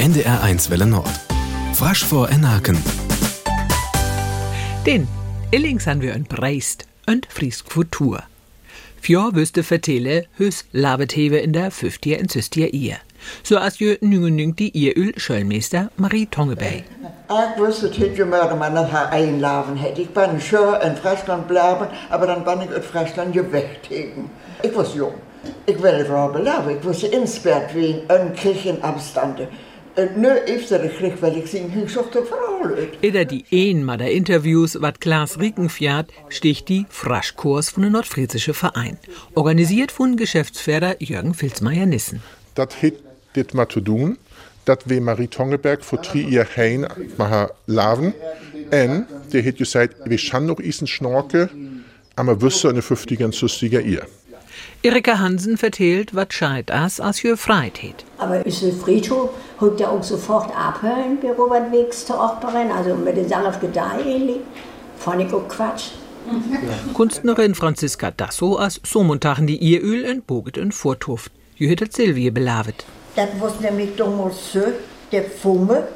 NDR1 Welle Nord. Frasch vor Enaken. Den Illings han vi en breist, en frisk futur. Fjør wüste vertelle hus labeteve in der 50 en 60 Ehe. Så as jo nyngenyng die Eheøl Schøllmeister Marie Tongebei. Ich wusste nicht, wie man das einlaufen hätte. Ich bin schon in Friesland bleiben, aber dann bin ich in Friesland gewechtigt. Ich war jung. Ich will wel bleiben. Ich wusste insperrt wie ein Kirchenabstande. Und nu efter de Krieg, weil ich sehen, ich suchte Frau. Eder die een mal der Interviews, wat Klaas Riekenfjord, sticht die Fraschkurs von der Nordfriesische Verein. Organisiert von Geschäftsführer Jürgen Filzmeier-Nissen. Dat hat dit maar te doen. Dat we Marie Tongeberg voor drie jaar heen maar laven. En die heeft gezegd, we gaan nog eens een snorken, maar wüsste in de 50er en 60er jaar. Erika Hansen vertellt, wat scheit as as für Freität. Aber ist der Friedhof, hat ja auch sofort abhören, bei Robert Wegs zur Operen, also mit der Sache auf Gedeih. Fand ich auch Quatsch. Kunstnerin Franziska Dasso as Somontachen die Ieröl en Boget en Vortuft. Jü hat Silvie belavet. Das war nämlich damals so, der Fumme,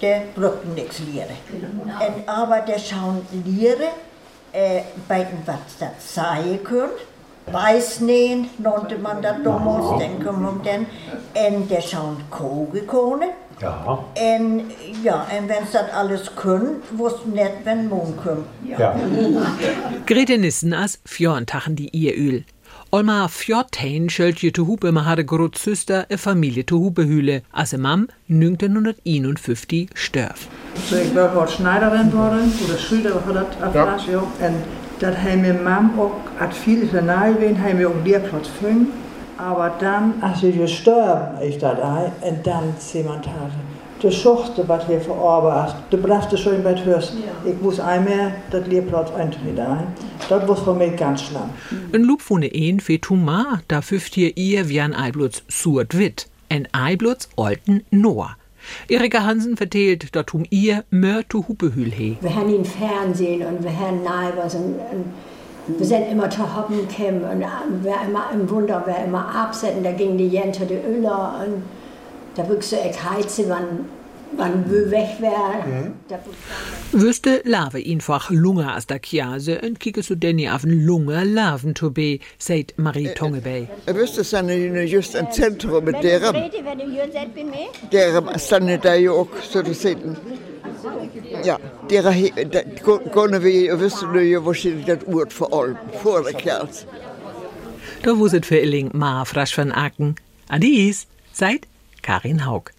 der brauchte nichts lehren. Und aber der schauen lehren, äh, bei dem, was das sein könnte. Weißnähen nannte man das damals, dann kommen wir dann. Und der schauen Kogekohne. Ja. Und ja, und wenn das alles können, wusste nicht, wenn Mond kommt. Ja. Grete Nissen as Fjorntachen die Ieröl. Olma Fjortein schölt je te Hupe ma hade grot Süster e Familie te Hupehüle, as e Mam 1951 störf. So wil wat Schneiderin worden, oder Schüler hat das erfasst, ja. Und das haben wir Mam viele nahe gewesen, haben wir auch Lehrplatz gefunden. Aber dann, als wir gestorben ist ein, und dann jemand hatte, du suchte, was hier verarbeitet, du bleibst schon bei Hörst. Ich muss einmal das Lehrplatz eintreten ein. Das war für mich ganz schlimm. En loop von een fe Tuma, da füft hier ihr wie ein Eibluts Surt wit, en Eibluts olten Noah. Erika Hansen vertellt, dat um ihr to Hupehül he. Wir haben ihn Fernsehen und wir haben Neibers und, und wir sind immer zu Hoppen gekommen und wer immer im Wunder, wer immer absetzen, da ging die Jente die Öller und da wüchse ich heizen, wann, wann wir weg wäre. Da Wüsste lave einfach Lunge as der Chiase en kike so denni af en Lunge laven to be, seit Marie Tongebei. Ich wüsste, es ist just ein Zentrum mit seid bei mir? deren stand da ja auch so zu sehen. Ja, deren, können wir wissen, ja, wahrscheinlich das Ort vor allem, vor der Kerls. Da wuset für Illing ma frasch van Aken. Adies, seit Karin Haug.